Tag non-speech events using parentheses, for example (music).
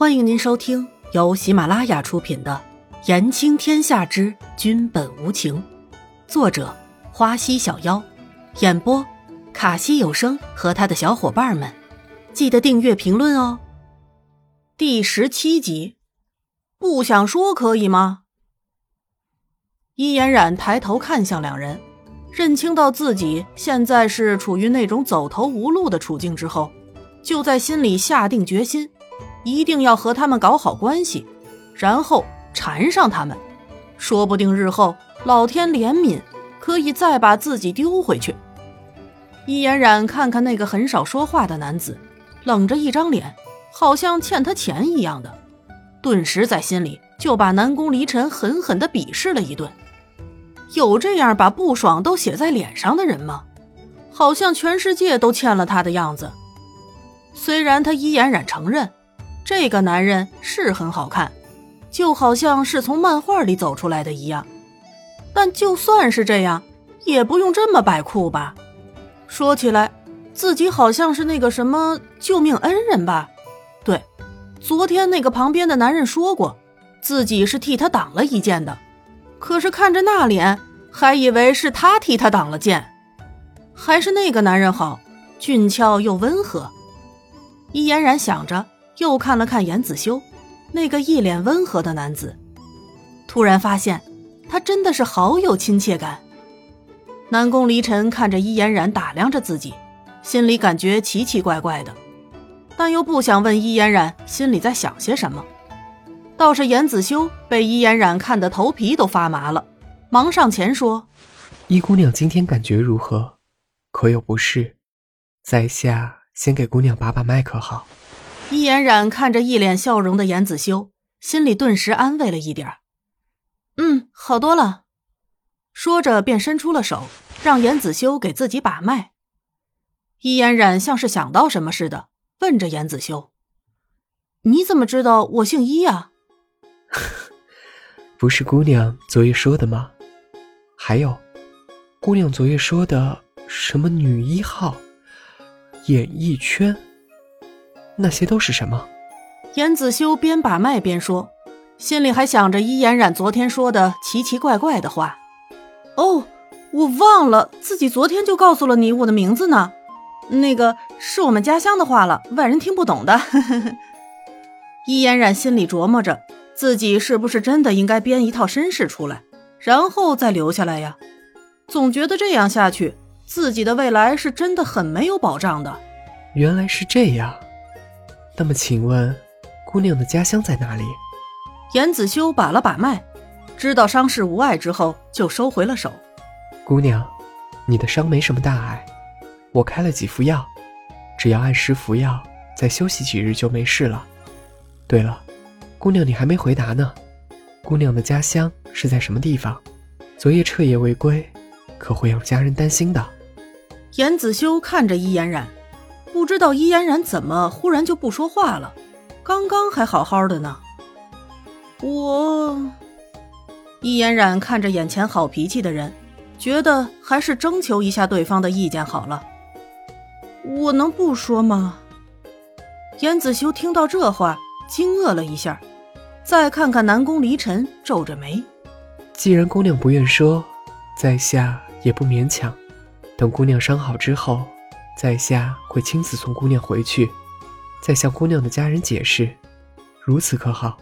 欢迎您收听由喜马拉雅出品的《言情天下之君本无情》，作者花溪小妖，演播卡西有声和他的小伙伴们。记得订阅、评论哦。第十七集，不想说可以吗？伊嫣然抬头看向两人，认清到自己现在是处于那种走投无路的处境之后，就在心里下定决心。一定要和他们搞好关系，然后缠上他们，说不定日后老天怜悯，可以再把自己丢回去。伊嫣然看看那个很少说话的男子，冷着一张脸，好像欠他钱一样的，顿时在心里就把南宫离尘狠狠地鄙视了一顿。有这样把不爽都写在脸上的人吗？好像全世界都欠了他的样子。虽然他伊嫣然承认。这个男人是很好看，就好像是从漫画里走出来的一样。但就算是这样，也不用这么摆酷吧？说起来，自己好像是那个什么救命恩人吧？对，昨天那个旁边的男人说过，自己是替他挡了一剑的。可是看着那脸，还以为是他替他挡了剑。还是那个男人好，俊俏又温和。伊嫣然想着。又看了看严子修，那个一脸温和的男子，突然发现他真的是好有亲切感。南宫离尘看着伊嫣然打量着自己，心里感觉奇奇怪怪的，但又不想问伊嫣然心里在想些什么。倒是严子修被伊嫣然看得头皮都发麻了，忙上前说：“伊姑娘今天感觉如何？可有不适？在下先给姑娘把把脉，可好？”伊嫣然看着一脸笑容的严子修，心里顿时安慰了一点嗯，好多了。说着便伸出了手，让严子修给自己把脉。伊嫣然像是想到什么似的，问着严子修：“你怎么知道我姓伊呀？” (laughs) 不是姑娘昨夜说的吗？还有，姑娘昨夜说的什么女一号、演艺圈？那些都是什么？严子修边把脉边说，心里还想着伊嫣然昨天说的奇奇怪怪的话。哦，我忘了自己昨天就告诉了你我的名字呢。那个是我们家乡的话了，外人听不懂的。(laughs) 伊嫣然心里琢磨着，自己是不是真的应该编一套身世出来，然后再留下来呀？总觉得这样下去，自己的未来是真的很没有保障的。原来是这样。那么，请问，姑娘的家乡在哪里？严子修把了把脉，知道伤势无碍之后，就收回了手。姑娘，你的伤没什么大碍，我开了几副药，只要按时服药，再休息几日就没事了。对了，姑娘，你还没回答呢。姑娘的家乡是在什么地方？昨夜彻夜未归，可会让家人担心的。严子修看着伊嫣然。不知道伊嫣然怎么忽然就不说话了，刚刚还好好的呢。我，伊嫣然看着眼前好脾气的人，觉得还是征求一下对方的意见好了。我能不说吗？严子修听到这话，惊愕了一下，再看看南宫离尘，皱着眉。既然姑娘不愿说，在下也不勉强。等姑娘伤好之后。在下会亲自送姑娘回去，再向姑娘的家人解释，如此可好？